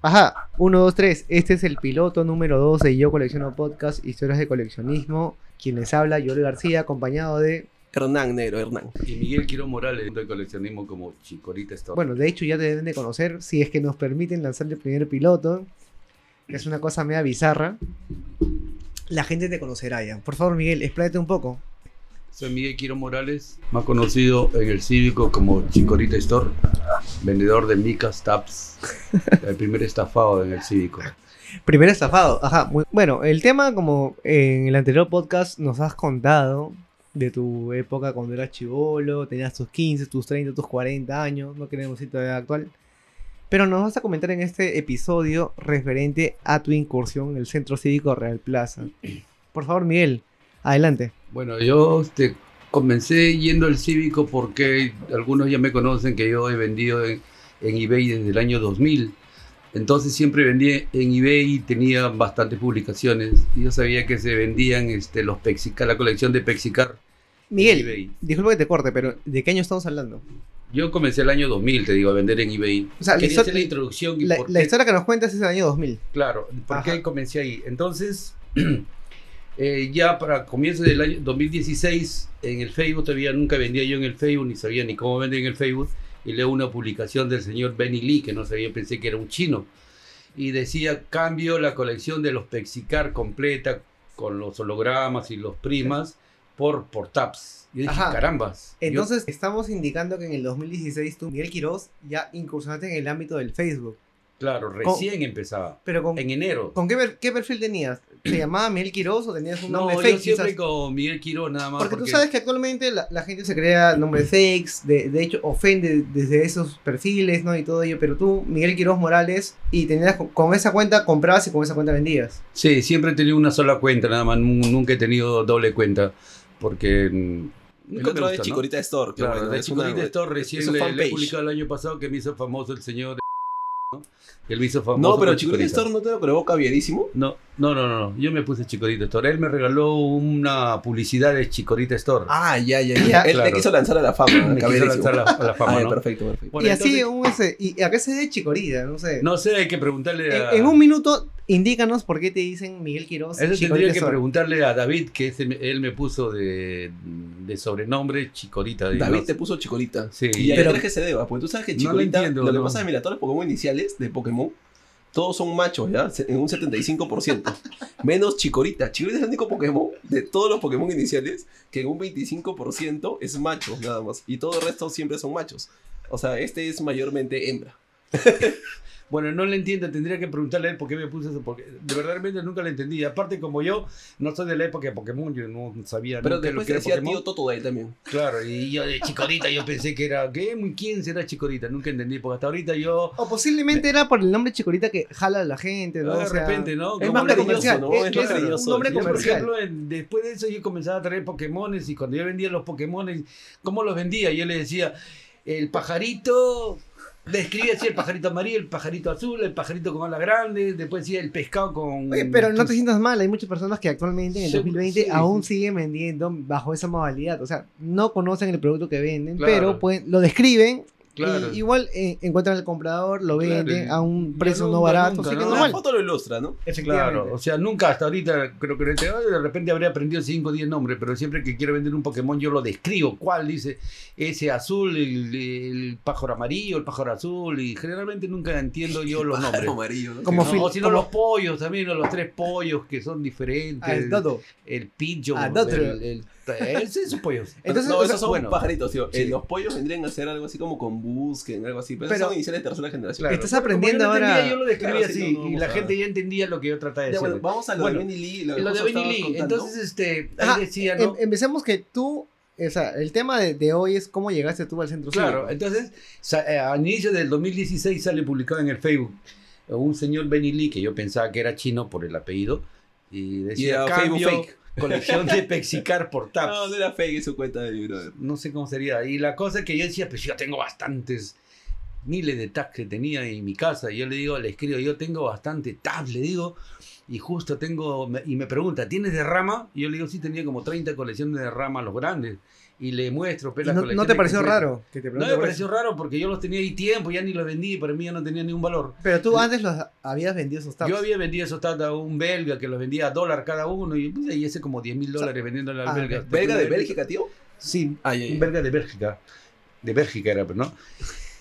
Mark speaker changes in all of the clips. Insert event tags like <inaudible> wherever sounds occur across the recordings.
Speaker 1: Ajá, 1, 2, 3. Este es el piloto número 2 de Yo Colecciono Podcast, Historias de Coleccionismo. Quien les habla, Yoli García, acompañado de...
Speaker 2: Hernán Negro, Hernán.
Speaker 3: Y Miguel Quiro Morales de coleccionismo como Chicorita Store.
Speaker 1: Bueno, de hecho ya te deben de conocer, si es que nos permiten lanzar el primer piloto, que es una cosa media bizarra. La gente te conocerá ya. Por favor, Miguel, expláyate un poco.
Speaker 3: Soy Miguel Quiro Morales, más conocido en el cívico como Chicorita Store, vendedor de micas, taps, <laughs> el primer estafado en el cívico.
Speaker 1: Primer estafado, ajá. muy- Bueno, el tema, como en el anterior podcast nos has contado de tu época cuando eras chivolo, tenías tus 15, tus 30, tus 40 años, no queremos tu edad actual. Pero nos vas a comentar en este episodio referente a tu incursión en el Centro Cívico Real Plaza. Por favor, Miguel, adelante.
Speaker 3: Bueno, yo este, comencé yendo al cívico porque algunos ya me conocen que yo he vendido en, en eBay desde el año 2000. Entonces siempre vendí en eBay y tenía bastantes publicaciones. Y yo sabía que se vendían este, los Pexicar, la colección de Pexicar.
Speaker 1: Miguel, disculpa que te corte, pero ¿de qué año estamos hablando?
Speaker 3: Yo comencé el año 2000, te digo, a vender en eBay.
Speaker 1: O sea, la
Speaker 3: Quería
Speaker 1: histo-
Speaker 3: hacer la introducción y
Speaker 1: La,
Speaker 3: por
Speaker 1: la
Speaker 3: qué-
Speaker 1: historia que nos cuentas es del año 2000.
Speaker 3: Claro, ¿por
Speaker 1: Ajá.
Speaker 3: qué comencé ahí? Entonces, <clears throat> eh, ya para comienzos del año 2016, en el Facebook, todavía nunca vendía yo en el Facebook, ni sabía ni cómo vender en el Facebook, y leo una publicación del señor Benny Lee, que no sabía, pensé que era un chino, y decía, cambio la colección de los Pexicar completa, con los hologramas y los primas, por, por taps. Y dije,
Speaker 1: Ajá.
Speaker 3: carambas. yo-
Speaker 1: Entonces, estamos indicando que en el 2016 tú, Miguel Quiroz, ya incursionaste en el ámbito del Facebook.
Speaker 3: claro, recién empezaba,
Speaker 1: Pero con,
Speaker 3: en enero.
Speaker 1: ¿con qué, per- qué perfil tenías? ¿Te llamaba Miguel Quiroz o tenías un
Speaker 3: No,
Speaker 1: nombre
Speaker 3: yo
Speaker 1: fake?
Speaker 3: siempre
Speaker 1: quizás?
Speaker 3: con Miguel Quiro nada más.
Speaker 1: Porque, tú sabes que actualmente la, la gente se crea nombres fakes, de, de hecho ofende desde esos perfiles, ¿no? Y todo ello, pero tú, Miguel Quiroz Morales, y tenías con, con esa cuenta comprabas y con esa cuenta vendías.
Speaker 3: Sí, siempre he tenido una sola cuenta, nada más. nu- Nunca he tenido doble cuenta. Porque. mm,
Speaker 2: El
Speaker 3: nunca me
Speaker 2: otro de
Speaker 3: gusta, ¿no?
Speaker 2: Chicorita Store.
Speaker 3: Claro,
Speaker 2: bueno,
Speaker 3: de
Speaker 2: es una-
Speaker 3: Chicorita Store recién le, le he
Speaker 2: fanpage.
Speaker 3: publicado el año pasado que me hizo famoso el señor. ¿No? Él me hizo famoso.
Speaker 2: No, pero Chicorita Store no te lo creó caviarísimo.
Speaker 3: No, no, no, no. Yo me puse Chicorita Store. Él me regaló una publicidad de Chicorita Store.
Speaker 2: Ah, ya, ya,
Speaker 1: Ya,
Speaker 2: ya. <coughs> Él
Speaker 3: claro.
Speaker 2: te quiso lanzar a la fama. <coughs>
Speaker 3: me quiso lanzar a la, a la fama, <laughs>
Speaker 2: Ah,
Speaker 3: ¿no?
Speaker 2: perfecto, perfecto.
Speaker 3: Bueno,
Speaker 1: y así,
Speaker 3: entonces-
Speaker 1: un ese, ¿y a qué se debe Chicorita? No sé.
Speaker 3: No sé, hay que preguntarle a.
Speaker 1: en, en un minuto, indícanos por qué te dicen Miguel Quiroz.
Speaker 3: Eso
Speaker 1: Chicorita
Speaker 3: tendría que preguntarle a David, que ese él me puso de, de sobrenombre Chicorita. digamos.
Speaker 2: David te puso Chicorita.
Speaker 3: Sí.
Speaker 2: ¿Y a
Speaker 1: Pero-
Speaker 2: qué crees que se deba? Porque tú sabes que
Speaker 3: No lo
Speaker 2: Chicorita,
Speaker 3: entiendo,
Speaker 2: lo que
Speaker 3: no.
Speaker 2: pasa es que mira, todos los Pokémon iniciales de Pokémon, todos son machos, ¿ya? En un 75%. <laughs> Menos Chikorita. Chikorita es el único Pokémon de todos los Pokémon iniciales que en un 25% es macho, nada más. Y todo el resto siempre son machos. O sea, este es mayormente hembra. <laughs>
Speaker 3: Bueno, no le entiendo, tendría que preguntarle a él por qué me puso eso, porque de verdad realmente nunca le entendí. Aparte, como yo no soy de la época de Pokémon, yo no sabía
Speaker 2: Pero
Speaker 3: nunca lo
Speaker 2: después
Speaker 3: que era
Speaker 2: decía
Speaker 3: Pokémon.
Speaker 2: tío Totodile también.
Speaker 3: Claro, y yo de Chicorita yo pensé que era, ¿qué? ¿Quién será Chicorita? Nunca entendí, porque hasta ahorita yo,
Speaker 1: O posiblemente era por el nombre Chicorita que jala a la gente, ¿no?
Speaker 3: de
Speaker 1: O sea,
Speaker 3: repente, ¿no?
Speaker 2: es
Speaker 1: más comercial.
Speaker 2: ¿no?
Speaker 1: Es,
Speaker 2: Es
Speaker 1: es
Speaker 2: más
Speaker 1: un
Speaker 2: cariñoso.
Speaker 1: nombre
Speaker 3: Yo, por
Speaker 1: comercial.
Speaker 3: ejemplo, en- después de eso yo comenzaba a traer Pokémones y cuando yo vendía los Pokémones, ¿cómo los vendía? Yo le decía, el pajarito, describía así el pajarito amarillo, el pajarito azul, el pajarito con alas grandes, después decía el pescado con...
Speaker 1: Oye, pero no te sientas mal, hay muchas personas que actualmente en el
Speaker 3: Sí,
Speaker 1: 2020
Speaker 3: sí,
Speaker 1: aún
Speaker 3: sí.
Speaker 1: siguen vendiendo bajo esa modalidad. O sea, no conocen el producto que venden,
Speaker 3: Claro.
Speaker 1: pero pueden, lo describen.
Speaker 3: Claro.
Speaker 1: y igual eh, encuentran el comprador, lo
Speaker 3: Claro,
Speaker 1: venden a un precio no barato.
Speaker 3: nunca,
Speaker 1: así que
Speaker 3: ¿no?
Speaker 2: La
Speaker 1: normal.
Speaker 2: foto lo ilustra, ¿no?
Speaker 3: Claro, o sea, nunca hasta ahorita creo que enterado, de repente habría aprendido 5 o 10 nombres, pero siempre que quiero vender un Pokémon yo lo describo, cuál dice ese azul, el, el pájaro amarillo, el pájaro azul, y generalmente nunca entiendo yo los
Speaker 2: Pájaro
Speaker 3: nombres.
Speaker 2: amarillo, ¿no?
Speaker 1: Como
Speaker 3: No, o si no, los pollos también, los tres pollos que son diferentes.
Speaker 1: Ah, el dodo.
Speaker 3: el pillo,
Speaker 1: Ah,
Speaker 3: el,
Speaker 1: Dotro.
Speaker 3: el, ese-. <laughs>
Speaker 1: Entonces,
Speaker 2: no,
Speaker 1: o sea,
Speaker 2: esos son
Speaker 3: bueno,
Speaker 2: pajaritos, tío.
Speaker 3: sí.
Speaker 2: Eh, los pollos vendrían a ser algo así como con busquen, algo así. Pero,
Speaker 1: Pero-
Speaker 2: son iniciales de tercera generación.
Speaker 3: Claro.
Speaker 1: Estás aprendiendo
Speaker 3: yo no entendía,
Speaker 1: ahora-
Speaker 3: Yo lo
Speaker 2: Claro, sí,
Speaker 3: así,
Speaker 2: no, no
Speaker 3: y la gente ya entendía lo que yo trataba de
Speaker 2: Ya,
Speaker 3: decir.
Speaker 2: bueno, vamos a lo
Speaker 3: Bueno,
Speaker 2: de Benny Lee. Lo,
Speaker 3: Y lo de
Speaker 2: justo
Speaker 3: Benny
Speaker 2: estabas
Speaker 3: Lee,
Speaker 2: contando.
Speaker 3: entonces este,
Speaker 1: Ajá,
Speaker 3: ahí decía,
Speaker 1: Em- empecemos que tú, o sea, el tema de, de hoy es cómo llegaste tú al centro
Speaker 3: Claro,
Speaker 1: cívico.
Speaker 3: entonces eh, a inicio del 2016 sale publicado en el Facebook eh, un señor Benny Lee que yo pensaba que era chino por el apellido y
Speaker 2: Y
Speaker 3: decía
Speaker 2: era Facebook
Speaker 3: cambio,
Speaker 2: fake.
Speaker 3: Colección de Pexicar por Taps.
Speaker 2: No, no era fake su cuenta de brother.
Speaker 3: No sé cómo sería. Y la cosa que yo decía, pues yo tengo bastantes miles de tabs que tenía en mi casa. Y yo le digo, le escribo, yo tengo bastante tabs, le digo. Y justo tengo, y me pregunta, ¿tienes de rama? Y yo le digo, sí, tenía como 30 colecciones de rama, los grandes. Y le muestro. pues,
Speaker 1: ¿Y no, no te pareció
Speaker 3: completas.
Speaker 1: raro? Que te
Speaker 3: No me pareció
Speaker 1: eso?
Speaker 3: raro porque yo los tenía ahí tiempo, ya ni los vendí, para mí ya no tenía ningún valor.
Speaker 1: Pero tú antes los habías vendido esos tabs.
Speaker 3: Yo había vendido esos tabs a un belga que los vendía a dólar cada uno y, pues, y ese como 10 mil dólares vendiéndole al
Speaker 1: ah,
Speaker 3: belga.
Speaker 2: ¿Belga de Bélgica, tío?
Speaker 3: Sí,
Speaker 2: ay,
Speaker 3: un belga de Bélgica. De Bélgica era, pero no.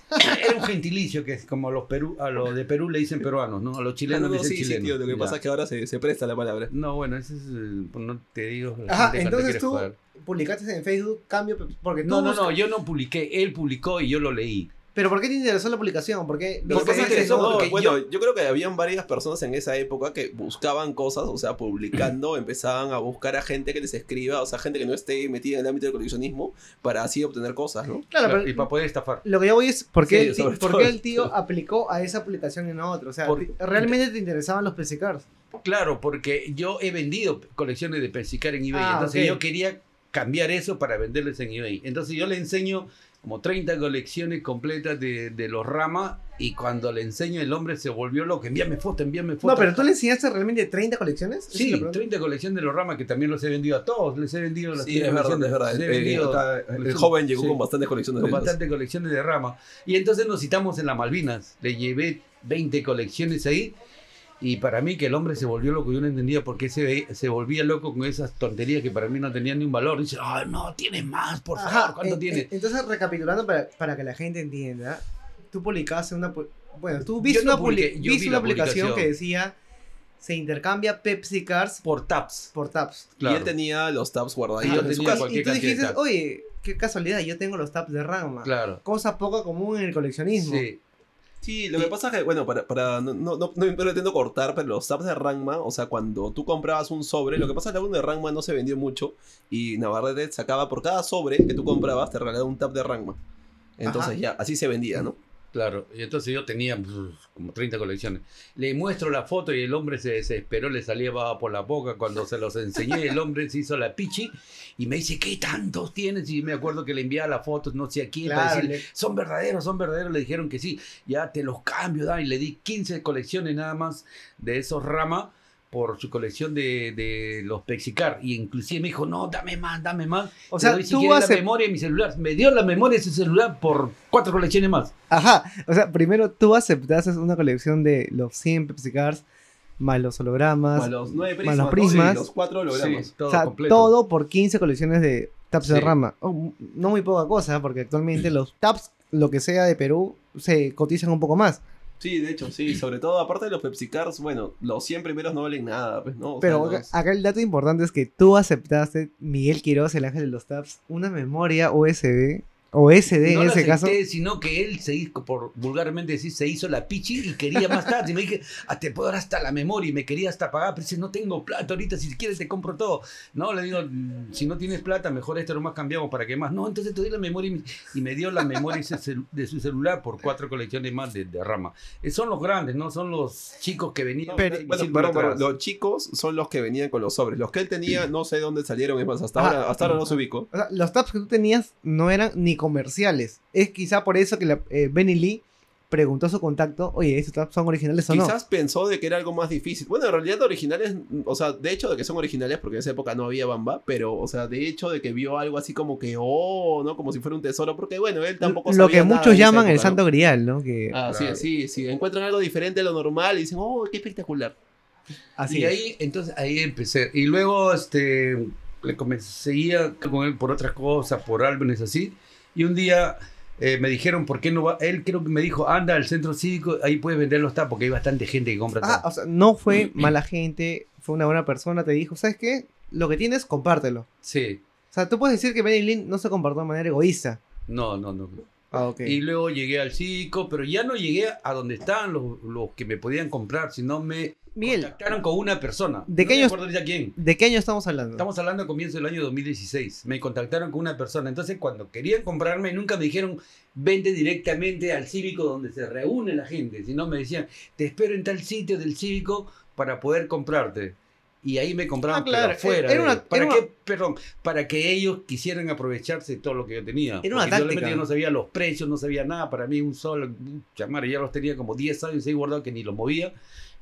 Speaker 3: <laughs> Era un gentilicio que es como a los, Perú, a los de Perú le dicen peruanos, ¿no? A los chilenos
Speaker 2: no,
Speaker 3: le
Speaker 2: no,
Speaker 3: dicen
Speaker 2: sí, sí,
Speaker 3: chilenos.
Speaker 2: tío. Lo que
Speaker 3: Ya.
Speaker 2: pasa es que ahora se, se presta la palabra.
Speaker 3: No, bueno, ese es. el- pues, no te digo.
Speaker 1: Ajá, entonces tú
Speaker 3: joder.
Speaker 1: publicaste en Facebook cambio porque tú
Speaker 3: No, no, no,
Speaker 1: buscas-
Speaker 3: yo no publiqué. Él publicó y yo lo leí.
Speaker 1: Pero ¿por qué te interesó la publicación? ¿Por qué
Speaker 2: Lo que
Speaker 3: me interesó,
Speaker 2: no,
Speaker 3: porque
Speaker 2: bueno, yo... creo que habían varias personas en esa época que buscaban cosas, o sea, publicando, <clears throat> empezaban a buscar a gente que les escriba, o sea, gente que no esté metida en el ámbito del coleccionismo, para así obtener cosas, ¿no?
Speaker 1: Claro, pero
Speaker 3: y para poder estafar.
Speaker 1: lo que yo voy es ¿por qué,
Speaker 2: Sí,
Speaker 1: el,
Speaker 2: sobre
Speaker 1: por qué el tío aplicó a esa publicación y no a otra? O sea,
Speaker 3: Por-
Speaker 1: ¿realmente te interesaban los PC Cars?
Speaker 3: Claro, porque yo he vendido colecciones de Persicar en eBay.
Speaker 1: Ah,
Speaker 3: entonces yo quería cambiar eso para venderles en eBay. Entonces yo le enseño como 30 colecciones completas de, de los Rama y cuando le enseño el hombre se volvió loco. Envíame foto, envíame foto.
Speaker 1: No, pero tú le enseñaste realmente 30 colecciones?
Speaker 3: Sí,
Speaker 1: la pregunta.
Speaker 3: 30 colecciones de los Rama que también los he vendido a todos. Les he vendido las
Speaker 2: Sí,
Speaker 3: 30
Speaker 2: es verdad, es verdad.
Speaker 3: He
Speaker 2: Eh,
Speaker 3: vendido
Speaker 2: acá, el joven llegó
Speaker 3: Sí.
Speaker 2: con bastantes colecciones
Speaker 3: con
Speaker 2: de
Speaker 3: bastantes colecciones de rama. Y entonces nos citamos en la Malvinas. Le llevé 20 colecciones ahí. Y para mí que el hombre se volvió loco. Yo no entendía por qué se, ve- se volvía loco con esas tonterías que para mí no tenían ni un valor. Dice, ah, no, tienes más, por favor.
Speaker 1: Ajá,
Speaker 3: ¿Cuánto
Speaker 1: eh,
Speaker 3: tienes?
Speaker 1: Entonces, recapitulando para, para que la gente entienda, tú publicaste una... Bueno, tú viste
Speaker 3: no
Speaker 1: una, publi-
Speaker 3: publiqué, yo
Speaker 1: viste
Speaker 3: vi
Speaker 1: una
Speaker 3: la
Speaker 1: publicación
Speaker 3: publicación.
Speaker 1: que decía se intercambia Pepsi Cars
Speaker 3: por taps.
Speaker 1: por tabs.
Speaker 2: Y él tenía los tabs guardaditos
Speaker 3: yo
Speaker 2: en su
Speaker 3: tenía
Speaker 2: casa.
Speaker 3: cualquier
Speaker 1: y tú dijiste, oye, qué casualidad, yo tengo los tabs de Rama.
Speaker 3: Claro.
Speaker 1: Cosa poco común en el coleccionismo.
Speaker 3: Sí.
Speaker 2: Sí, lo que pasa es que, bueno, para, para no, no, no, no pretendo cortar, pero los tabs de Rangma, o sea, cuando tú comprabas un sobre, lo que pasa es que el álbum de Rangma no se vendió mucho y Navarrete sacaba por cada sobre que tú comprabas, te regalaba un tab de Rangma. Entonces
Speaker 1: Ajá.
Speaker 2: ya, así se vendía, ¿no?
Speaker 3: Claro, y entonces yo tenía como 30 colecciones. Le muestro la foto y el hombre se desesperó, le salía baba por la boca. Cuando se los enseñé, el hombre se hizo la pichi y me dice, ¿qué tantos tienes? Y me acuerdo que le enviaba las fotos, no sé a quién, para decirle, son verdaderos, son verdaderos. Le dijeron que sí, ya te los cambio, da. Y le di 15 colecciones nada más de esos rama por su colección de, de los Pexicar. Y inclusive me dijo, no, dame más, dame más.
Speaker 1: o sea,
Speaker 3: doy, si
Speaker 1: tú
Speaker 3: quieres
Speaker 1: hace...
Speaker 3: la memoria de mi celular. Me dio la memoria de su celular por cuatro colecciones más.
Speaker 1: Ajá, o sea, primero tú aceptaste una colección de los 100 Pepsi Cars, más los hologramas,
Speaker 2: Más los nueve
Speaker 1: más
Speaker 2: prismas,
Speaker 1: los
Speaker 2: ¿no?
Speaker 1: prismas.
Speaker 2: Y los cuatro hologramas.
Speaker 3: Sí, todo
Speaker 1: o sea, todo por 15 colecciones de tabs de
Speaker 3: Sí.
Speaker 1: Rama. Oh, no muy poca cosa, porque actualmente los tabs, lo que sea de Perú, se cotizan un poco más.
Speaker 2: Sí, de hecho, sí. <clears throat> Sobre todo, aparte de los Pepsi Cars, bueno, los 100 primeros no valen nada, pues, ¿no? O sea,
Speaker 1: Pero
Speaker 2: no
Speaker 1: acá,
Speaker 2: es-
Speaker 1: acá el dato importante es que tú aceptaste, Miguel Quiroz, el ángel de los tabs, una memoria USB o SD
Speaker 3: no
Speaker 1: en ese caso.
Speaker 3: acepté, sino que él se hizo, por vulgarmente decir, se hizo la pichi y quería más tarde. Y me dije, ah, te puedo dar hasta la memoria y me quería hasta pagar, pero dice, no tengo plata ahorita, si quieres te compro todo. No, le digo, "Mm, si no tienes plata, mejor esto nomás cambiamos para que más. No, entonces te doy la memoria y me, y me dio la memoria de su celular por cuatro colecciones más de, de rama. Eh, son los grandes, ¿no? Son los chicos que venían.
Speaker 1: Pero-
Speaker 2: Bueno, perdón,
Speaker 3: atrás.
Speaker 2: los chicos son los que venían con los sobres. Los que él tenía, no sé dónde salieron, es más, hasta ahora, hasta ahora no se ubicó.
Speaker 1: O sea, los tabs que tú tenías no eran ni comerciales. Es quizá por eso que la, eh, Benny Lee preguntó a su contacto, oye, ¿estos son originales o no?
Speaker 2: Quizás pensó de que era algo más difícil. Bueno, en realidad originales, o sea, de hecho de que son originales, porque en esa época no había Bamba, pero, o sea, de hecho de que vio algo así como que, oh, ¿no? Como si fuera un tesoro, porque bueno, él tampoco
Speaker 1: Lo
Speaker 2: sabía
Speaker 1: que muchos llaman el santo grial, ¿no? Que
Speaker 2: Ah, sí,
Speaker 3: Claro.
Speaker 2: sí, sí, encuentran algo diferente a lo normal y dicen, oh, qué espectacular.
Speaker 1: así
Speaker 3: y
Speaker 1: es.
Speaker 3: ahí, entonces ahí empecé. Y luego, este, le comencé, seguía con él por otras cosas, por álbumes así. Y un día eh, me dijeron, ¿por qué no va? Él creo que me dijo, anda al centro cívico, ahí puedes vender los tapos, porque hay bastante gente que compra
Speaker 1: Ah,
Speaker 3: tapos.
Speaker 1: o sea, no fue <clears throat> mala gente, fue una buena persona, te dijo, ¿sabes qué? Lo que tienes, compártelo.
Speaker 3: Sí,
Speaker 1: O sea, tú puedes decir que Benny no se comportó de manera egoísta.
Speaker 3: no, no, no.
Speaker 1: Ah, ok.
Speaker 3: Y luego llegué al cívico, pero ya no llegué a donde estaban los, los que me podían comprar, sino me
Speaker 1: Miguel,
Speaker 3: contactaron con una persona.
Speaker 1: ¿de
Speaker 3: no
Speaker 1: qué
Speaker 3: me
Speaker 1: años-
Speaker 3: acuerdo ya quién.
Speaker 1: ¿de qué año estamos hablando?
Speaker 3: Estamos hablando a comienzo del año 2016. Me contactaron con una persona. Entonces, cuando querían comprarme, nunca me dijeron, vente directamente al cívico donde se reúne la gente. Sino me decían, te espero en tal sitio del cívico para poder comprarte. Y ahí me compraban
Speaker 1: Ah, claro.
Speaker 3: pero afuera.
Speaker 1: Era una-
Speaker 3: ¿Para
Speaker 1: era
Speaker 3: qué?
Speaker 1: una-
Speaker 3: Perdón, para que ellos quisieran aprovecharse de todo lo que yo tenía.
Speaker 1: Era una táctica.
Speaker 3: Yo no sabía los precios, no sabía nada. Para mí, un solo llamar, ya los tenía como 10 años ahí guardado que ni los movía.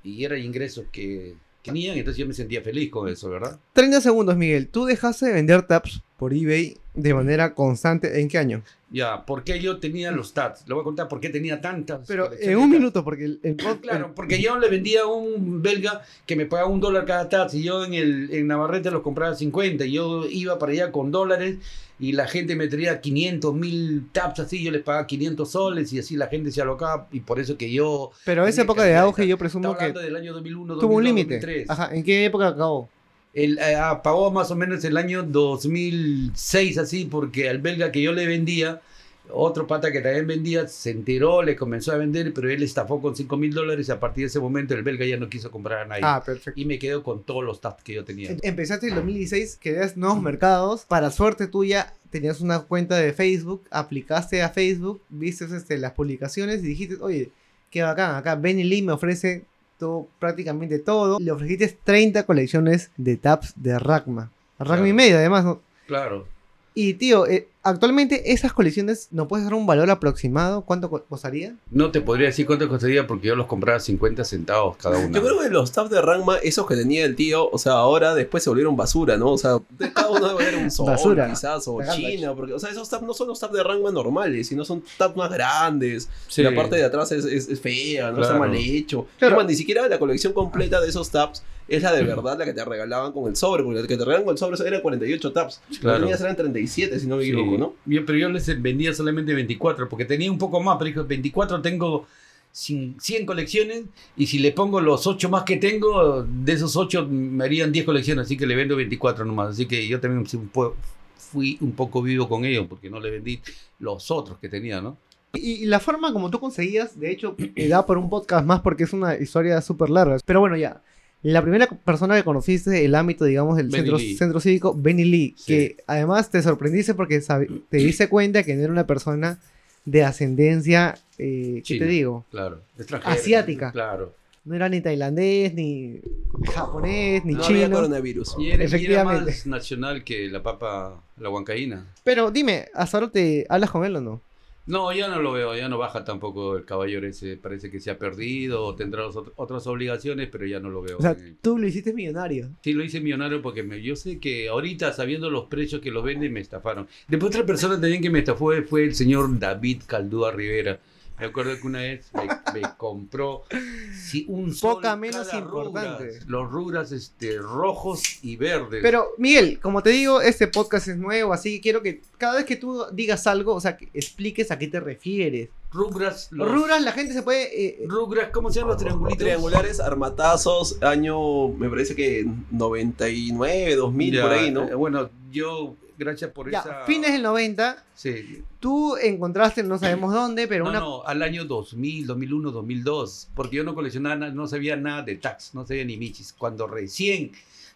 Speaker 3: Y eran ingresos que tenían. Entonces yo me sentía feliz con eso, ¿verdad?
Speaker 1: 30 segundos, Miguel. Tú dejaste de vender tabs por eBay de manera constante. ¿En qué año?
Speaker 3: Ya, ¿por qué yo tenía los tats? Le voy a contar por qué tenía tantas.
Speaker 1: Pero en un
Speaker 3: de tats.
Speaker 1: minuto, porque el, el pod-
Speaker 3: Claro, porque yo le vendía a un belga que me pagaba un dólar cada tats y yo en, el, en Navarrete los compraba 50 y yo iba para allá con dólares y la gente me traía 500 mil taps así, yo les pagaba 500 soles y así la gente se alocaba y por eso que yo...
Speaker 1: Pero esa época de auge,
Speaker 3: tats.
Speaker 1: yo presumo que
Speaker 3: del año 2001, 2002,
Speaker 1: tuvo un límite.
Speaker 3: 2003.
Speaker 1: Ajá, ¿en qué época acabó?
Speaker 3: El, eh, ah, pagó más o menos el año 2006 así porque al belga que yo le vendía, otro pata que también vendía, se enteró, le comenzó a vender, pero él estafó con 5 mil dólares y a partir de ese momento el belga ya no quiso comprar a nadie.
Speaker 1: Ah, perfecto.
Speaker 3: Y me quedo con todos los tabs que yo tenía.
Speaker 1: Em- Empezaste en el 2016, querías nuevos mercados. Para suerte tuya, tenías una cuenta de Facebook, aplicaste a Facebook, viste este, las publicaciones y dijiste, oye, qué bacán, acá Benny Lee me ofrece todo, prácticamente todo. Le ofreciste 30 colecciones de tabs de Ragma. Ragma y medio, además. ¿no?
Speaker 3: Claro.
Speaker 1: Y tío, eh, actualmente esas colecciones, ¿no puedes dar un valor aproximado? ¿Cuánto co- costaría?
Speaker 3: No te podría decir cuánto costaría porque yo los compraba 50 centavos cada uno.
Speaker 2: Yo creo que los tabs de Rangma, esos que tenía el tío, o sea, ahora después se volvieron basura, ¿no? O sea, cada uno debe haber un sol,
Speaker 1: Basura.
Speaker 2: quizás, o China, porque, o sea, esos tabs no son los tabs de Rangma normales, sino son tabs más grandes.
Speaker 3: Sí.
Speaker 2: La parte de atrás es, es- es fea, no está mal hecho.
Speaker 1: Claro.
Speaker 2: Es más, ni siquiera la colección completa de esos tabs es la de verdad, la que te regalaban con el sobre, porque la que te regalaban con el sobre eran 48 tabs.
Speaker 3: Claro.
Speaker 2: Las mías eran 37, si no me
Speaker 3: Sí.
Speaker 2: equivoco, ¿no?
Speaker 3: Yo- pero yo les vendía solamente 24 porque tenía un poco más, pero dijo 24 tengo cin- 100 colecciones y si le pongo los 8 más que tengo, de esos 8 me harían 10 colecciones, así que le vendo 24 nomás. Así que yo también fui un poco vivo con ellos porque no le vendí los otros que tenía, ¿no?
Speaker 1: Y, la forma como tú conseguías, de hecho, <clears throat> da por un podcast más porque es una historia súper larga. Pero bueno, ya. La primera persona que conociste el ámbito, digamos, del centro, cívico, Benny Lee,
Speaker 3: Sí.
Speaker 1: que además te sorprendiste porque te diste <clears throat> cuenta que no era una persona de ascendencia, eh, ¿qué te digo?
Speaker 3: Claro. Extranjera.
Speaker 1: Asiática.
Speaker 3: Claro.
Speaker 1: No era ni tailandés, ni japonés, ni
Speaker 2: No había
Speaker 1: chino.
Speaker 2: coronavirus.
Speaker 3: Y era, y era
Speaker 1: Efectivamente.
Speaker 3: más nacional que la papa, la huancaína.
Speaker 1: Pero dime, ¿hasta ahora te hablas con él o no?
Speaker 3: No, ya no lo veo, ya no baja tampoco el caballero ese, parece que se ha perdido o tendrá otras obligaciones, pero ya no lo veo.
Speaker 1: O sea, tú lo hiciste millonario.
Speaker 3: Sí, lo hice millonario porque me- yo sé que ahorita, sabiendo los precios que los venden, me estafaron. Después otra persona también que me estafó fue el señor David Caldúa Rivera. Me acuerdo que una vez me, me compró un sol
Speaker 1: Poca menos
Speaker 3: cada
Speaker 1: importante.
Speaker 3: rubras. los rubras este, rojos y verdes.
Speaker 1: Pero, Miguel, como te digo, este podcast es nuevo, así que quiero que cada vez que tú digas algo, o sea, que expliques a qué te refieres.
Speaker 3: rubras, los
Speaker 1: Ruras, la gente se puede... eh, eh,
Speaker 3: rubras, ¿cómo se llaman los triangulitos?
Speaker 2: Triangulares, armatazos, año, me parece que 99, 2000,
Speaker 3: Ya,
Speaker 2: por ahí, ¿no?
Speaker 3: eh, Bueno, yo, gracias por
Speaker 1: ya,
Speaker 3: esa...
Speaker 1: fines del 90,
Speaker 3: Sí.
Speaker 1: tú encontraste, no sabemos dónde, pero
Speaker 3: No,
Speaker 1: una...
Speaker 3: no, al año 2000, 2001, 2002, porque yo no coleccionaba, no sabía nada de tags, no sabía ni michis. Cuando recién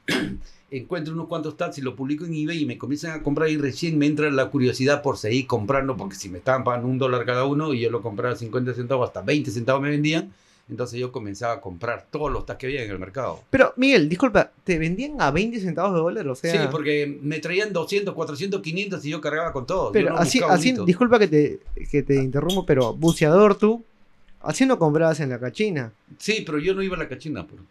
Speaker 3: <clears throat> encuentro unos cuantos tags y lo publico en eBay y me comienzan a comprar y recién me entra la curiosidad por seguir comprando, porque si me estaban pagando un dólar cada uno y yo lo compraba a 50 centavos, hasta 20 centavos me vendían, entonces yo comenzaba a comprar todos los tags que había en el mercado.
Speaker 1: Pero, Miguel, disculpa, ¿te vendían a 20 centavos de dólar? O sea...
Speaker 3: sí, porque me traían 200, 400, 500 y yo cargaba con todo.
Speaker 1: Pero
Speaker 3: no
Speaker 1: así, así disculpa que te, que te interrumpo, pero buceador tú, así no comprabas en la cachina.
Speaker 3: Sí, pero yo no iba a la cachina. Pero.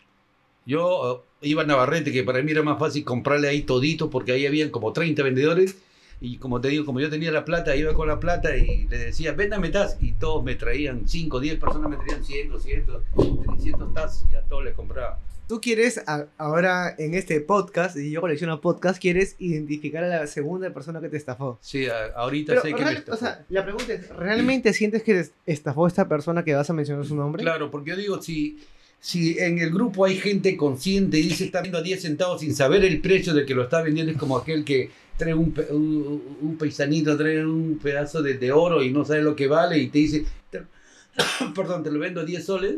Speaker 3: Yo eh, iba a Navarrete, que para mí era más fácil comprarle ahí todito, porque ahí habían como 30 vendedores. Y como te digo, como yo tenía la plata, iba con la plata y le decía, véndame tas. Y todos me traían 5, 10 personas me traían 100, 200, 300 tas y a todos les compraba.
Speaker 1: Tú quieres, a- ahora en este podcast, y yo colecciono podcast, quieres identificar a la segunda persona que te estafó.
Speaker 3: Sí, a- ahorita
Speaker 1: Pero,
Speaker 3: sé que me estafó.
Speaker 1: o sea, la pregunta es, ¿realmente sientes que te estafó esta persona que vas a mencionar su nombre?
Speaker 3: Claro, porque yo digo, si, si en el grupo hay gente consciente y dice está vendiendo a 10 centavos sin saber el precio del que lo está vendiendo, es como aquel que trae un, un, un paisanito, trae un pedazo de, de oro y no sabe lo que vale y te dice, te- <coughs> perdón, te lo vendo a 10 soles.